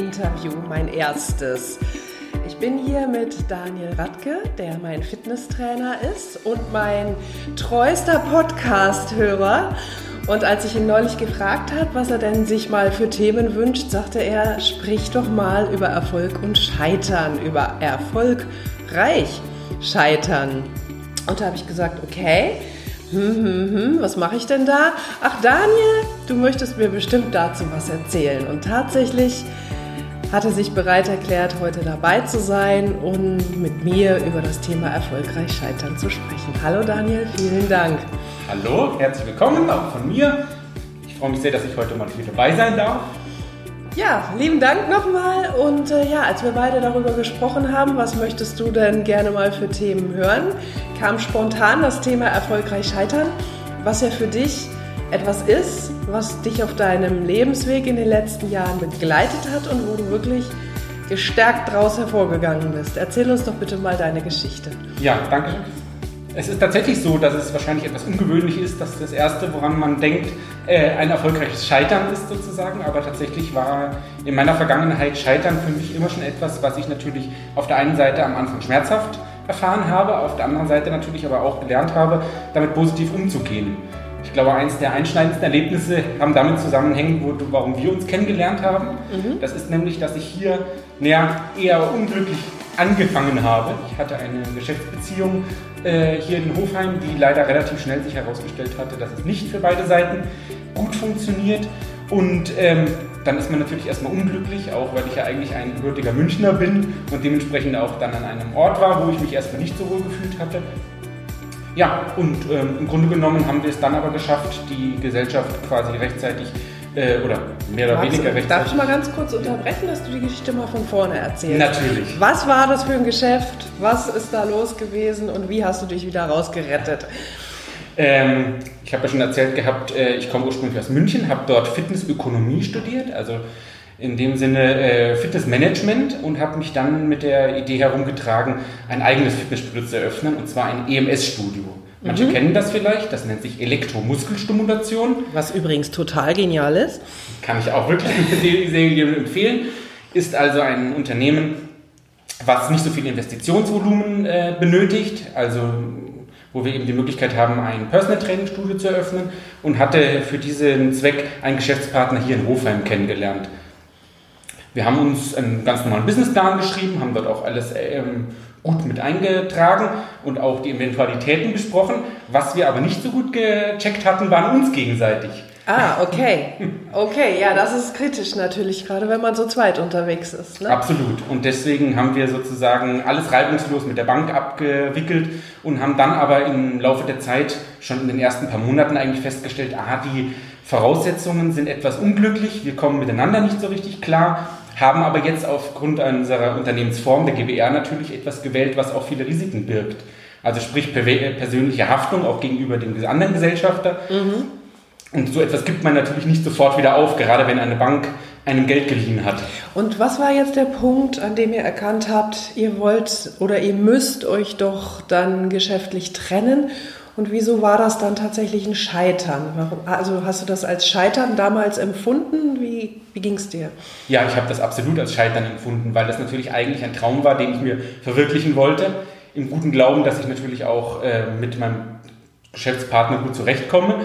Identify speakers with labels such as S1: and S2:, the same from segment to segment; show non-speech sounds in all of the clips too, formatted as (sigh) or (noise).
S1: Interview, mein erstes. Ich bin hier mit Daniel Radke, der mein Fitnesstrainer ist und mein treuester Podcast-Hörer. Und als ich ihn neulich gefragt habe, was er denn sich mal für Themen wünscht, sagte er, sprich doch mal über Erfolg und Scheitern, über erfolgreich scheitern. Und da habe ich gesagt, okay, hm, hm, hm, was mache ich denn da? Ach Daniel, du möchtest mir bestimmt dazu was erzählen. Und tatsächlich hat er sich bereit erklärt, heute dabei zu sein und mit mir über das Thema erfolgreich scheitern zu sprechen. Hallo Daniel, vielen Dank.
S2: Hallo, herzlich willkommen auch von mir. Ich freue mich sehr, dass ich heute mal hier dabei sein darf.
S1: Ja, lieben Dank nochmal. Und äh, ja, als wir beide darüber gesprochen haben, was möchtest du denn gerne mal für Themen hören, kam spontan das Thema erfolgreich scheitern, was ja für dich etwas ist, was dich auf deinem Lebensweg in den letzten Jahren begleitet hat und wo du wirklich gestärkt daraus hervorgegangen bist. Erzähl uns doch bitte mal deine Geschichte.
S2: Ja, danke. Es ist tatsächlich so, dass es wahrscheinlich etwas ungewöhnlich ist, dass das Erste, woran man denkt, äh, ein erfolgreiches Scheitern ist sozusagen. Aber tatsächlich war in meiner Vergangenheit Scheitern für mich immer schon etwas, was ich natürlich auf der einen Seite am Anfang schmerzhaft erfahren habe, auf der anderen Seite natürlich aber auch gelernt habe, damit positiv umzugehen. Ich glaube, eines der einschneidendsten Erlebnisse haben damit zusammenhängen, wo, warum wir uns kennengelernt haben. Mhm. Das ist nämlich, dass ich hier naja, eher unglücklich angefangen habe. Ich hatte eine Geschäftsbeziehung äh, hier in Hofheim, die leider relativ schnell sich herausgestellt hatte, dass es nicht für beide Seiten gut funktioniert. Und ähm, dann ist man natürlich erstmal unglücklich, auch weil ich ja eigentlich ein gebürtiger Münchner bin und dementsprechend auch dann an einem Ort war, wo ich mich erstmal nicht so wohl gefühlt hatte. Ja, und ähm, im Grunde genommen haben wir es dann aber geschafft, die Gesellschaft quasi rechtzeitig äh, oder mehr oder Warte, weniger rechtzeitig.
S1: Darf ich mal ganz kurz unterbrechen, dass du die Geschichte mal von vorne erzählst?
S2: Natürlich.
S1: Was war das für ein Geschäft? Was ist da los gewesen und wie hast du dich wieder rausgerettet?
S2: Ähm, ich habe ja schon erzählt gehabt, äh, ich komme ursprünglich aus München, habe dort Fitnessökonomie studiert, also in dem Sinne äh, Fitnessmanagement und habe mich dann mit der Idee herumgetragen, ein eigenes Fitnessstudio zu eröffnen und zwar ein EMS-Studio. Manche mhm. kennen das vielleicht, das nennt sich Elektromuskelstimulation.
S1: Was übrigens total genial ist.
S2: Kann ich auch wirklich (laughs) sehr empfehlen. Ist also ein Unternehmen, was nicht so viel Investitionsvolumen äh, benötigt, also wo wir eben die Möglichkeit haben, ein Personal Training Studio zu eröffnen und hatte für diesen Zweck einen Geschäftspartner hier in Hofheim kennengelernt. Wir haben uns einen ganz normalen Businessplan geschrieben, haben dort auch alles ähm, gut mit eingetragen und auch die Eventualitäten besprochen. Was wir aber nicht so gut gecheckt hatten, waren uns gegenseitig.
S1: Ah, okay. Okay, ja, das ist kritisch natürlich, gerade wenn man so zweit unterwegs ist.
S2: Ne? Absolut. Und deswegen haben wir sozusagen alles reibungslos mit der Bank abgewickelt und haben dann aber im Laufe der Zeit schon in den ersten paar Monaten eigentlich festgestellt, aha, die Voraussetzungen sind etwas unglücklich, wir kommen miteinander nicht so richtig klar haben aber jetzt aufgrund unserer Unternehmensform der GBR natürlich etwas gewählt, was auch viele Risiken birgt. Also sprich persönliche Haftung auch gegenüber dem anderen Gesellschafter. Mhm. Und so etwas gibt man natürlich nicht sofort wieder auf, gerade wenn eine Bank einem Geld geliehen hat.
S1: Und was war jetzt der Punkt, an dem ihr erkannt habt, ihr wollt oder ihr müsst euch doch dann geschäftlich trennen und wieso war das dann tatsächlich ein Scheitern? Warum, also hast du das als Scheitern damals empfunden? Wie, wie ging es dir?
S2: Ja, ich habe das absolut als Scheitern empfunden, weil das natürlich eigentlich ein Traum war, den ich mir verwirklichen wollte. Im guten Glauben, dass ich natürlich auch äh, mit meinem Geschäftspartner gut zurechtkomme.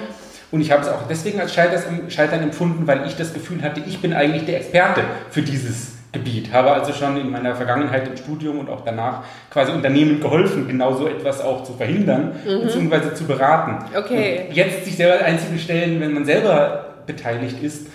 S2: Und ich habe es auch deswegen als Scheitern empfunden, weil ich das Gefühl hatte, ich bin eigentlich der Experte für dieses Gebiet. Habe also schon in meiner Vergangenheit im Studium und auch danach quasi Unternehmen geholfen, genau so etwas auch zu verhindern mhm. bzw. zu beraten.
S1: Okay.
S2: Und jetzt sich selber einzustellen, wenn man selber beteiligt ist,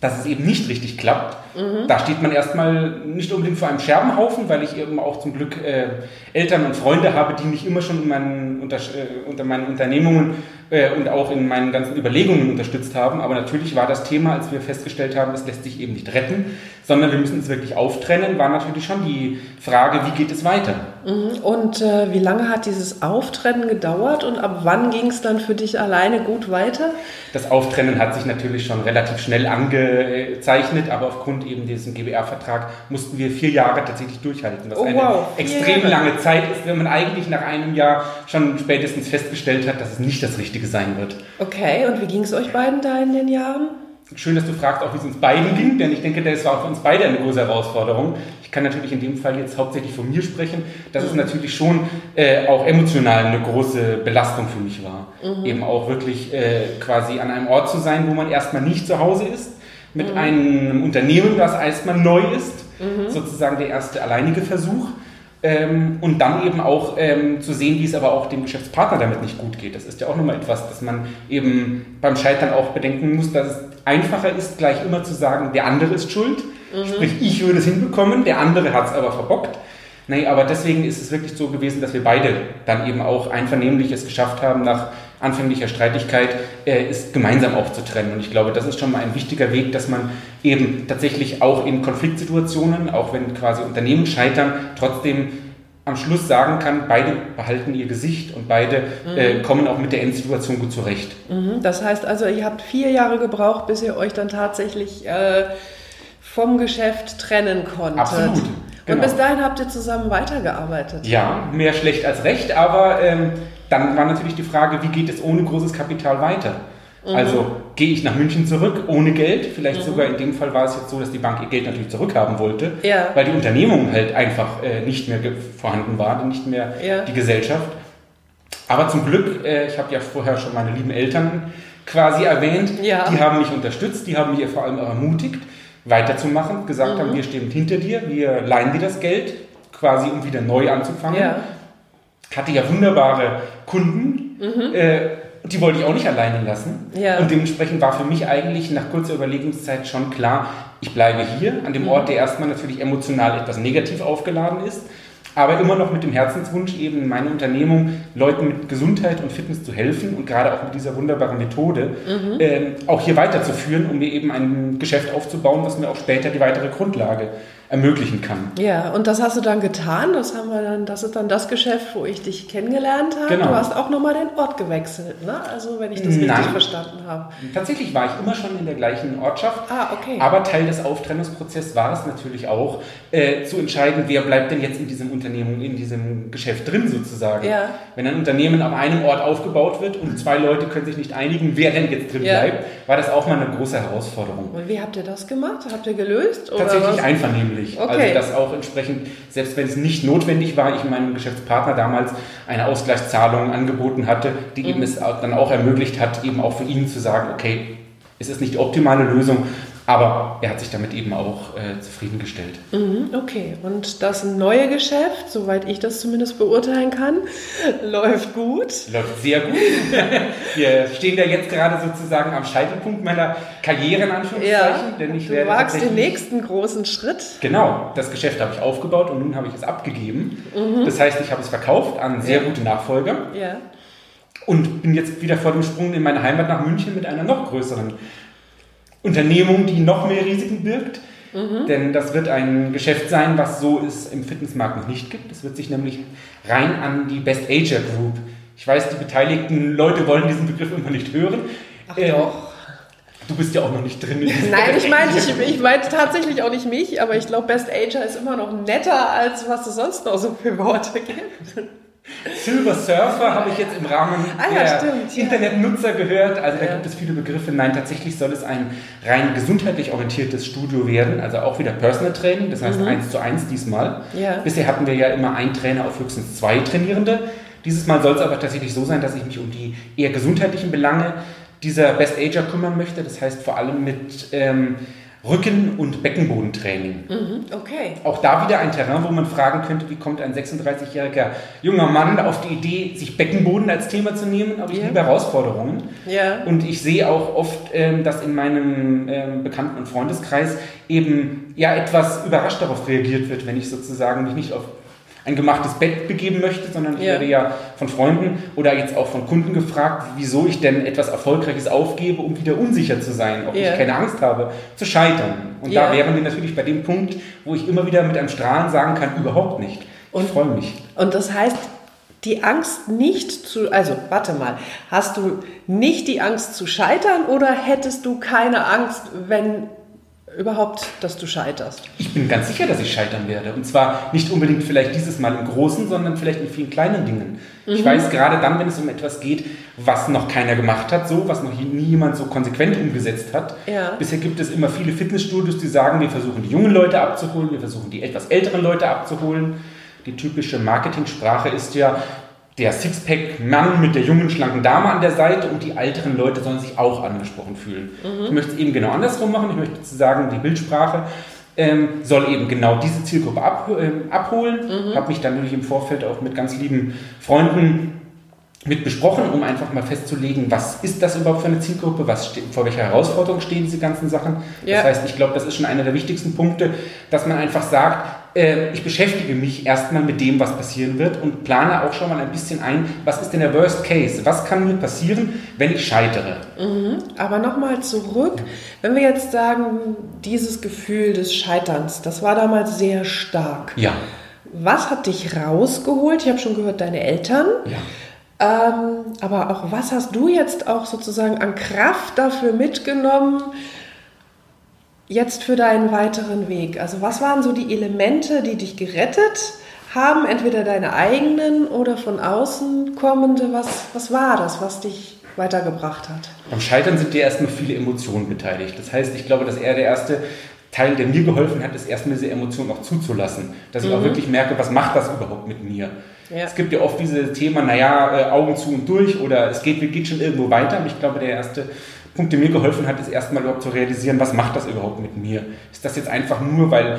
S2: dass es eben nicht richtig klappt, mhm. da steht man erstmal nicht unbedingt vor einem Scherbenhaufen, weil ich eben auch zum Glück äh, Eltern und Freunde habe, die mich immer schon in meinen, unter, äh, unter meinen Unternehmungen äh, und auch in meinen ganzen Überlegungen unterstützt haben. Aber natürlich war das Thema, als wir festgestellt haben, es lässt sich eben nicht retten, sondern wir müssen es wirklich auftrennen, war natürlich schon die Frage, wie geht es weiter?
S1: Mhm. Und äh, wie lange hat dieses Auftrennen gedauert und ab wann ging es dann für dich alleine gut weiter?
S2: Das Auftrennen hat sich natürlich schon relativ schnell angezeichnet, aber aufgrund eben diesem GBR-Vertrag mussten wir vier Jahre tatsächlich durchhalten, was oh, eine wow. extrem lange Zeit ist, wenn man eigentlich nach einem Jahr schon spätestens festgestellt hat, dass es nicht das Richtige sein wird.
S1: Okay, und wie ging es euch beiden da in den Jahren?
S2: schön, dass du fragst, auch wie es uns beiden ging, denn ich denke, das war für uns beide eine große Herausforderung. Ich kann natürlich in dem Fall jetzt hauptsächlich von mir sprechen, dass es natürlich schon äh, auch emotional eine große Belastung für mich war. Mhm. Eben auch wirklich äh, quasi an einem Ort zu sein, wo man erstmal nicht zu Hause ist, mit mhm. einem Unternehmen, das erstmal neu ist, mhm. sozusagen der erste alleinige Versuch. Ähm, und dann eben auch ähm, zu sehen, wie es aber auch dem Geschäftspartner damit nicht gut geht. Das ist ja auch nochmal etwas, dass man eben beim Scheitern auch bedenken muss, dass es einfacher ist, gleich immer zu sagen, der andere ist schuld. Mhm. Sprich, ich würde es hinbekommen, der andere hat es aber verbockt. Nee, aber deswegen ist es wirklich so gewesen, dass wir beide dann eben auch einvernehmlich es geschafft haben, nach anfänglicher Streitigkeit äh, ist gemeinsam aufzutrennen. Und ich glaube, das ist schon mal ein wichtiger Weg, dass man eben tatsächlich auch in Konfliktsituationen, auch wenn quasi Unternehmen scheitern, trotzdem am Schluss sagen kann, beide behalten ihr Gesicht und beide mhm. äh, kommen auch mit der Endsituation gut zurecht.
S1: Mhm. Das heißt also, ihr habt vier Jahre gebraucht, bis ihr euch dann tatsächlich äh, vom Geschäft trennen konntet.
S2: Absolut.
S1: Genau. Und bis dahin habt ihr zusammen weitergearbeitet.
S2: Ja, mehr schlecht als recht, aber ähm, dann war natürlich die Frage, wie geht es ohne großes Kapital weiter? Mhm. Also gehe ich nach München zurück ohne Geld? Vielleicht mhm. sogar in dem Fall war es jetzt so, dass die Bank ihr Geld natürlich zurückhaben wollte, ja. weil die Unternehmung halt einfach äh, nicht mehr vorhanden war, nicht mehr ja. die Gesellschaft. Aber zum Glück, äh, ich habe ja vorher schon meine lieben Eltern quasi erwähnt, ja. die haben mich unterstützt, die haben mich vor allem auch ermutigt weiterzumachen, gesagt mhm. haben, wir stehen hinter dir, wir leihen dir das Geld, quasi um wieder neu anzufangen. Ja. Hatte ja wunderbare Kunden, mhm. äh, die wollte ich auch nicht alleine lassen. Ja. Und dementsprechend war für mich eigentlich nach kurzer Überlegungszeit schon klar, ich bleibe hier an dem mhm. Ort, der erstmal natürlich emotional etwas negativ aufgeladen ist aber immer noch mit dem Herzenswunsch, eben in meiner Unternehmung Leuten mit Gesundheit und Fitness zu helfen und gerade auch mit dieser wunderbaren Methode mhm. äh, auch hier weiterzuführen, um mir eben ein Geschäft aufzubauen, was mir auch später die weitere Grundlage ermöglichen kann.
S1: Ja, und das hast du dann getan. Das haben wir dann, das ist dann das Geschäft, wo ich dich kennengelernt habe. Genau. Du hast auch nochmal den Ort gewechselt, ne? Also wenn ich das Nein. richtig verstanden habe.
S2: Tatsächlich war ich immer schon in der gleichen Ortschaft.
S1: Ah, okay.
S2: Aber Teil des Auftrennungsprozesses war es natürlich auch, äh, zu entscheiden, wer bleibt denn jetzt in diesem Unternehmen, in diesem Geschäft drin sozusagen. Ja. Wenn ein Unternehmen auf einem Ort aufgebaut wird und zwei Leute können sich nicht einigen, wer denn jetzt drin ja. bleibt, war das auch mal eine große Herausforderung.
S1: Und wie habt ihr das gemacht? Habt ihr gelöst?
S2: Tatsächlich einvernehmlich nämlich. Okay. Also dass auch entsprechend, selbst wenn es nicht notwendig war, ich meinem Geschäftspartner damals eine Ausgleichszahlung angeboten hatte, die mhm. eben es dann auch ermöglicht hat, eben auch für ihn zu sagen, okay, es ist nicht die optimale Lösung, aber er hat sich damit eben auch äh, zufriedengestellt.
S1: Mhm, okay, und das neue Geschäft, soweit ich das zumindest beurteilen kann, (laughs) läuft gut.
S2: Läuft sehr gut. (laughs) Wir stehen da jetzt gerade sozusagen am Scheitelpunkt meiner Karriere in Anführungszeichen. Ja,
S1: denn ich du werde wagst den nächsten großen Schritt.
S2: Genau, das Geschäft habe ich aufgebaut und nun habe ich es abgegeben. Mhm. Das heißt, ich habe es verkauft an sehr ja. gute Nachfolger. Ja. Und bin jetzt wieder vor dem Sprung in meine Heimat nach München mit einer noch größeren Unternehmung, die noch mehr Risiken birgt. Mhm. Denn das wird ein Geschäft sein, was so es im Fitnessmarkt noch nicht gibt. Es wird sich nämlich rein an die Best Ager Group. Ich weiß, die beteiligten Leute wollen diesen Begriff immer nicht hören.
S1: Ach äh, doch.
S2: Du bist ja auch noch nicht drin.
S1: Nein, ich meine ich, ich mein tatsächlich auch nicht mich, aber ich glaube, Best Ager ist immer noch netter, als was es sonst noch so für Worte gibt.
S2: Silver Surfer habe ich jetzt im Rahmen
S1: ah, ja, der stimmt,
S2: Internetnutzer gehört. Also da ja. gibt es viele Begriffe. Nein, tatsächlich soll es ein rein gesundheitlich orientiertes Studio werden. Also auch wieder Personal Training, das heißt mhm. eins zu eins diesmal. Ja. Bisher hatten wir ja immer einen Trainer auf höchstens zwei Trainierende. Dieses Mal soll es aber tatsächlich so sein, dass ich mich um die eher gesundheitlichen Belange dieser Best Ager kümmern möchte. Das heißt vor allem mit ähm, Rücken- und Beckenbodentraining.
S1: Mhm, okay.
S2: Auch da wieder ein Terrain, wo man fragen könnte, wie kommt ein 36-jähriger junger Mann auf die Idee, sich Beckenboden als Thema zu nehmen? Aber ich yeah. liebe Herausforderungen.
S1: Ja.
S2: Und ich sehe auch oft, ähm, dass in meinem ähm, Bekannten- und Freundeskreis eben ja etwas überrascht darauf reagiert wird, wenn ich sozusagen mich nicht auf ein gemachtes Bett begeben möchte, sondern ich ja. werde ja von Freunden oder jetzt auch von Kunden gefragt, wieso ich denn etwas Erfolgreiches aufgebe, um wieder unsicher zu sein, ob ja. ich keine Angst habe, zu scheitern. Und ja. da wären wir natürlich bei dem Punkt, wo ich immer wieder mit einem Strahlen sagen kann, überhaupt nicht. Ich freue mich.
S1: Und das heißt, die Angst nicht zu, also warte mal, hast du nicht die Angst zu scheitern oder hättest du keine Angst, wenn überhaupt, dass du scheiterst?
S2: Ich bin ganz sicher, dass ich scheitern werde. Und zwar nicht unbedingt vielleicht dieses Mal im Großen, sondern vielleicht in vielen kleinen Dingen. Mhm. Ich weiß gerade dann, wenn es um etwas geht, was noch keiner gemacht hat, so, was noch nie jemand so konsequent umgesetzt hat. Ja. Bisher gibt es immer viele Fitnessstudios, die sagen, wir versuchen die jungen Leute abzuholen, wir versuchen die etwas älteren Leute abzuholen. Die typische Marketingsprache ist ja, der Sixpack-Mann mit der jungen, schlanken Dame an der Seite und die älteren Leute sollen sich auch angesprochen fühlen. Mhm. Ich möchte es eben genau andersrum machen. Ich möchte sagen, die Bildsprache ähm, soll eben genau diese Zielgruppe ab, äh, abholen. Mhm. Habe mich dann natürlich im Vorfeld auch mit ganz lieben Freunden mit besprochen, um einfach mal festzulegen, was ist das überhaupt für eine Zielgruppe, was steht, vor welcher Herausforderung stehen diese ganzen Sachen. Ja. Das heißt, ich glaube, das ist schon einer der wichtigsten Punkte, dass man einfach sagt, äh, ich beschäftige mich erstmal mit dem, was passieren wird und plane auch schon mal ein bisschen ein, was ist denn der Worst Case, was kann mir passieren, wenn ich scheitere.
S1: Mhm. Aber nochmal zurück, wenn wir jetzt sagen, dieses Gefühl des Scheiterns, das war damals sehr stark.
S2: Ja.
S1: Was hat dich rausgeholt? Ich habe schon gehört, deine Eltern.
S2: Ja.
S1: Ähm, aber auch was hast du jetzt auch sozusagen an Kraft dafür mitgenommen, jetzt für deinen weiteren Weg? Also was waren so die Elemente, die dich gerettet haben? Entweder deine eigenen oder von außen kommende? Was, was war das, was dich weitergebracht hat?
S2: Am Scheitern sind dir erstmal viele Emotionen beteiligt. Das heißt, ich glaube, dass er der erste Teil, der mir geholfen hat, ist erstmal diese Emotionen auch zuzulassen. Dass ich mhm. auch wirklich merke, was macht das überhaupt mit mir? Ja. Es gibt ja oft diese Themen, naja, äh, Augen zu und durch oder es geht, geht schon irgendwo weiter. Aber ich glaube, der erste Punkt, der mir geholfen hat, ist erstmal überhaupt zu realisieren, was macht das überhaupt mit mir? Ist das jetzt einfach nur, weil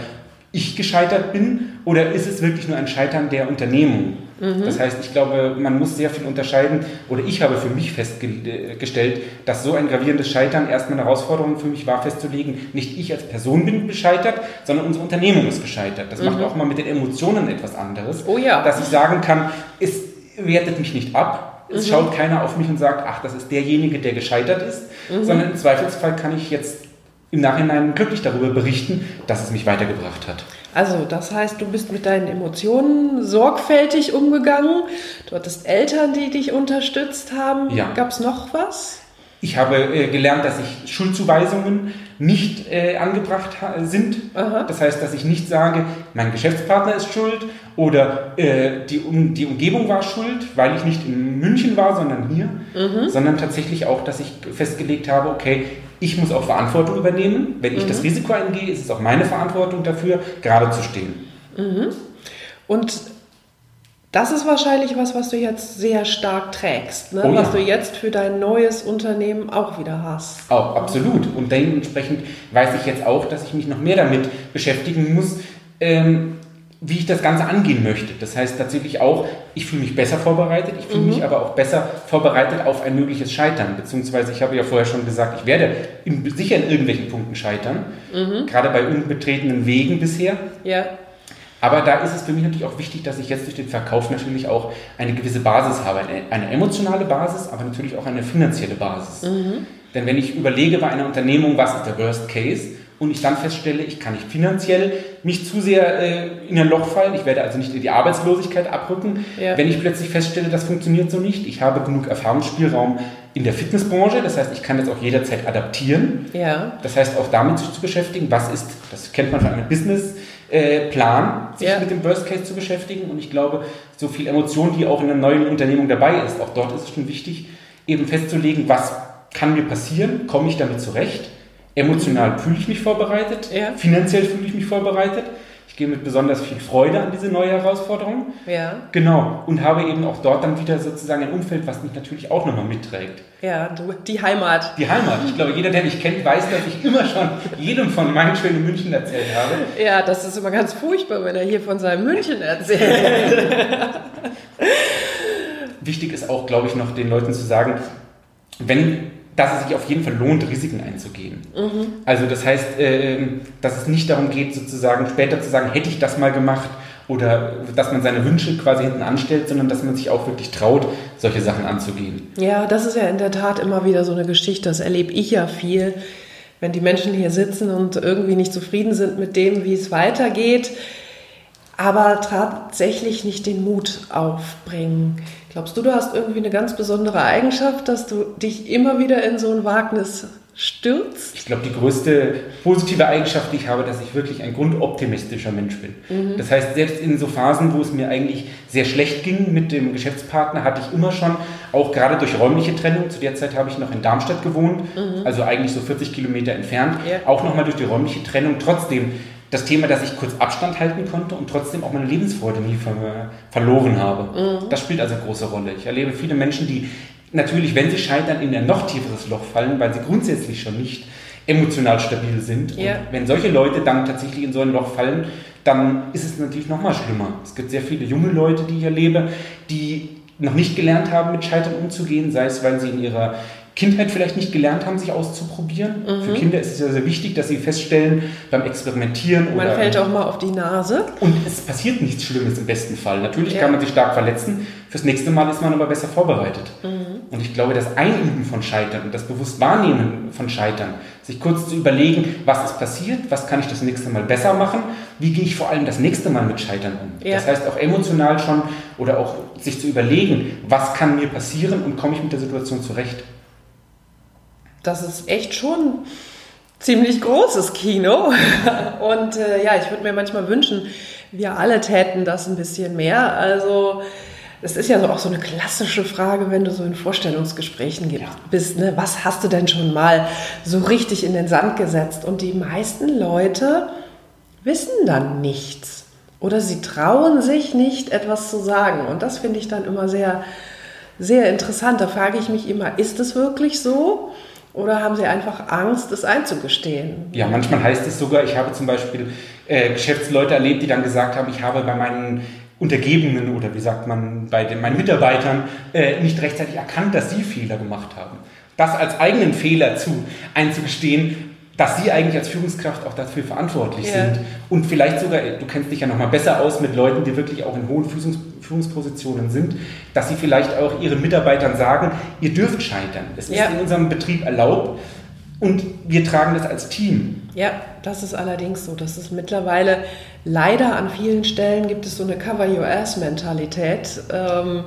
S2: ich gescheitert bin oder ist es wirklich nur ein Scheitern der Unternehmung? Mhm. Das heißt, ich glaube, man muss sehr viel unterscheiden oder ich habe für mich festgestellt, dass so ein gravierendes Scheitern erstmal eine Herausforderung für mich war, festzulegen, nicht ich als Person bin gescheitert, sondern unsere Unternehmung ist gescheitert. Das mhm. macht auch mal mit den Emotionen etwas anderes.
S1: Oh ja.
S2: Dass ich sagen kann, es wertet mich nicht ab, es mhm. schaut keiner auf mich und sagt, ach, das ist derjenige, der gescheitert ist, mhm. sondern im Zweifelsfall kann ich jetzt im Nachhinein glücklich darüber berichten, dass es mich weitergebracht hat.
S1: Also, das heißt, du bist mit deinen Emotionen sorgfältig umgegangen. Du hattest Eltern, die dich unterstützt haben.
S2: Ja.
S1: Gab es noch was?
S2: Ich habe äh, gelernt, dass ich Schuldzuweisungen nicht äh, angebracht sind. Aha. Das heißt, dass ich nicht sage, mein Geschäftspartner ist schuld oder äh, die, um, die Umgebung war schuld, weil ich nicht in München war, sondern hier, mhm. sondern tatsächlich auch, dass ich festgelegt habe, okay, ich muss auch Verantwortung übernehmen. Wenn ich mhm. das Risiko eingehe, ist es auch meine Verantwortung dafür, gerade zu stehen.
S1: Mhm. Und das ist wahrscheinlich was, was du jetzt sehr stark trägst, ne? oh ja. was du jetzt für dein neues Unternehmen auch wieder hast.
S2: Auch, absolut. Und dementsprechend weiß ich jetzt auch, dass ich mich noch mehr damit beschäftigen muss, ähm, wie ich das Ganze angehen möchte. Das heißt tatsächlich auch, ich fühle mich besser vorbereitet, ich fühle mhm. mich aber auch besser vorbereitet auf ein mögliches Scheitern. Beziehungsweise, ich habe ja vorher schon gesagt, ich werde in, sicher in irgendwelchen Punkten scheitern, mhm. gerade bei unbetretenen Wegen bisher.
S1: Ja.
S2: Aber da ist es für mich natürlich auch wichtig, dass ich jetzt durch den Verkauf natürlich auch eine gewisse Basis habe. Eine, emotionale Basis, aber natürlich auch eine finanzielle Basis. Mhm. Denn wenn ich überlege bei einer Unternehmung, was ist der Worst Case, und ich dann feststelle, ich kann nicht finanziell mich zu sehr äh, in ein Loch fallen, ich werde also nicht in die Arbeitslosigkeit abrücken, ja. wenn ich plötzlich feststelle, das funktioniert so nicht. Ich habe genug Erfahrungsspielraum in der Fitnessbranche, das heißt, ich kann das auch jederzeit adaptieren.
S1: Ja.
S2: Das heißt, auch damit sich zu beschäftigen, was ist, das kennt man von einem Business, äh, Plan, sich ja. mit dem Worst Case zu beschäftigen. Und ich glaube, so viel Emotion, die auch in einer neuen Unternehmung dabei ist, auch dort ist es schon wichtig, eben festzulegen, was kann mir passieren, komme ich damit zurecht. Emotional fühle ich mich vorbereitet,
S1: ja.
S2: finanziell fühle ich mich vorbereitet. Ich gehe mit besonders viel Freude an diese neue Herausforderung.
S1: Ja.
S2: Genau. Und habe eben auch dort dann wieder sozusagen ein Umfeld, was mich natürlich auch nochmal mitträgt.
S1: Ja, du, die Heimat.
S2: Die Heimat. Ich glaube, jeder, der mich kennt, weiß, dass ich immer schon jedem von meinen schönen München erzählt habe.
S1: Ja, das ist immer ganz furchtbar, wenn er hier von seinem München erzählt.
S2: Wichtig ist auch, glaube ich, noch den Leuten zu sagen, wenn dass es sich auf jeden Fall lohnt, Risiken einzugehen. Mhm. Also das heißt, äh, dass es nicht darum geht, sozusagen später zu sagen, hätte ich das mal gemacht oder dass man seine Wünsche quasi hinten anstellt, sondern dass man sich auch wirklich traut, solche Sachen anzugehen.
S1: Ja, das ist ja in der Tat immer wieder so eine Geschichte, das erlebe ich ja viel, wenn die Menschen hier sitzen und irgendwie nicht zufrieden sind mit dem, wie es weitergeht, aber tatsächlich nicht den Mut aufbringen. Glaubst du, du hast irgendwie eine ganz besondere Eigenschaft, dass du dich immer wieder in so ein Wagnis stürzt?
S2: Ich glaube, die größte positive Eigenschaft, die ich habe, dass ich wirklich ein grundoptimistischer Mensch bin. Mhm. Das heißt, selbst in so Phasen, wo es mir eigentlich sehr schlecht ging mit dem Geschäftspartner, hatte ich immer schon, auch gerade durch räumliche Trennung, zu der Zeit habe ich noch in Darmstadt gewohnt, mhm. also eigentlich so 40 Kilometer entfernt, ja. auch nochmal durch die räumliche Trennung trotzdem das Thema, dass ich kurz Abstand halten konnte und trotzdem auch meine Lebensfreude nie ver verloren habe. Mhm. Das spielt also eine große Rolle. Ich erlebe viele Menschen, die natürlich, wenn sie scheitern, in ein noch tieferes Loch fallen, weil sie grundsätzlich schon nicht emotional stabil sind. Ja. Und wenn solche Leute dann tatsächlich in so ein Loch fallen, dann ist es natürlich noch mal schlimmer. Es gibt sehr viele junge Leute, die ich erlebe, die noch nicht gelernt haben, mit Scheitern umzugehen, sei es, weil sie in ihrer Kindheit vielleicht nicht gelernt haben, sich auszuprobieren. Mhm. Für Kinder ist es ja sehr wichtig, dass sie feststellen beim Experimentieren.
S1: Man fällt auch mal auf die Nase.
S2: Und es passiert nichts Schlimmes im besten Fall. Natürlich ja. kann man sich stark verletzen. Fürs nächste Mal ist man aber besser vorbereitet. Mhm. Und ich glaube, das Einüben von Scheitern und das bewusst Wahrnehmen von Scheitern, sich kurz zu überlegen, was ist passiert, was kann ich das nächste Mal besser machen, wie gehe ich vor allem das nächste Mal mit Scheitern um. Ja. Das heißt auch emotional schon oder auch sich zu überlegen, was kann mir passieren und komme ich mit der Situation zurecht
S1: das ist echt schon ziemlich großes Kino. (laughs) Und äh, ja, ich würde mir manchmal wünschen, wir alle täten das ein bisschen mehr. Also es ist ja so auch so eine klassische Frage, wenn du so in Vorstellungsgesprächen ja. bist. Ne? Was hast du denn schon mal so richtig in den Sand gesetzt? Und die meisten Leute wissen dann nichts. Oder sie trauen sich nicht, etwas zu sagen. Und das finde ich dann immer sehr, sehr interessant. Da frage ich mich immer, ist es wirklich so? Oder haben Sie einfach Angst, es einzugestehen?
S2: Ja, manchmal heißt es sogar, ich habe zum Beispiel äh, Geschäftsleute erlebt, die dann gesagt haben, ich habe bei meinen Untergebenen oder wie sagt man, bei den, meinen Mitarbeitern äh, nicht rechtzeitig erkannt, dass sie Fehler gemacht haben. Das als eigenen Fehler zu einzugestehen, dass sie eigentlich als Führungskraft auch dafür verantwortlich ja. sind und vielleicht sogar, du kennst dich ja noch mal besser aus mit Leuten, die wirklich auch in hohen Führungs Führungspositionen sind, dass sie vielleicht auch ihren Mitarbeitern sagen, ihr dürft scheitern. Es ja. ist in unserem Betrieb erlaubt und wir tragen das als Team.
S1: Ja, das ist allerdings so. Das ist mittlerweile leider an vielen Stellen gibt es so eine Cover Your Ass Mentalität, ähm,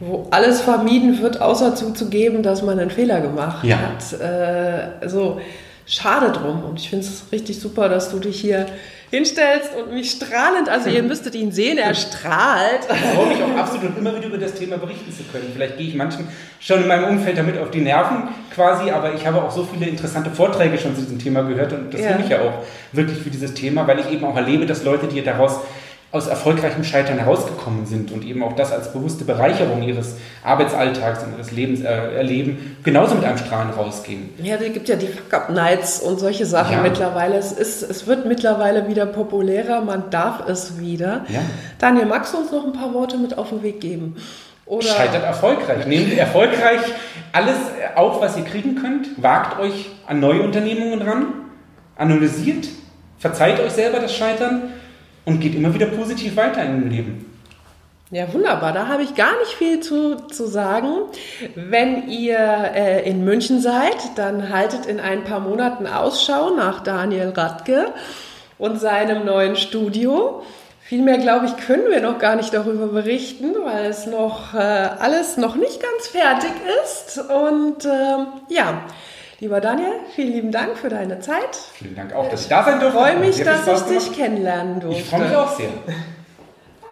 S1: wo alles vermieden wird, außer zuzugeben, dass man einen Fehler gemacht ja. hat. Äh, so schade drum. Und ich finde es richtig super, dass du dich hier hinstellst und mich strahlend, also ihr (laughs) müsstet ihn sehen, er strahlt.
S2: Ich freue mich auch absolut immer wieder über das Thema berichten zu können. Vielleicht gehe ich manchen schon in meinem Umfeld damit auf die Nerven quasi, aber ich habe auch so viele interessante Vorträge schon zu diesem Thema gehört und das ja. finde ich ja auch wirklich für dieses Thema, weil ich eben auch erlebe, dass Leute, die daraus aus erfolgreichem Scheitern herausgekommen sind und eben auch das als bewusste Bereicherung ihres Arbeitsalltags und ihres Lebens äh, erleben, genauso mit einem Strahlen rausgehen.
S1: Ja, es gibt ja die Fuck-Up-Nights und solche Sachen ja. mittlerweile. Es, ist, es wird mittlerweile wieder populärer, man darf es wieder. Ja. Daniel, magst du uns noch ein paar Worte mit auf den Weg geben?
S2: Oder Scheitert erfolgreich. Nehmt erfolgreich alles auf, was ihr kriegen könnt. Wagt euch an neue Unternehmungen ran. Analysiert. Verzeiht euch selber das Scheitern und geht immer wieder positiv weiter im Leben.
S1: Ja, wunderbar. Da habe ich gar nicht viel zu, zu sagen. Wenn ihr äh, in München seid, dann haltet in ein paar Monaten Ausschau nach Daniel Radke und seinem neuen Studio. Vielmehr, glaube ich, können wir noch gar nicht darüber berichten, weil es noch äh, alles noch nicht ganz fertig ist. Und äh, ja, Lieber Daniel, vielen lieben Dank für deine Zeit.
S2: Vielen Dank auch, dass ich da sein durfte.
S1: Ich freue mich, dass ich dich kennenlernen durfte.
S2: Ich freue mich auch sehr.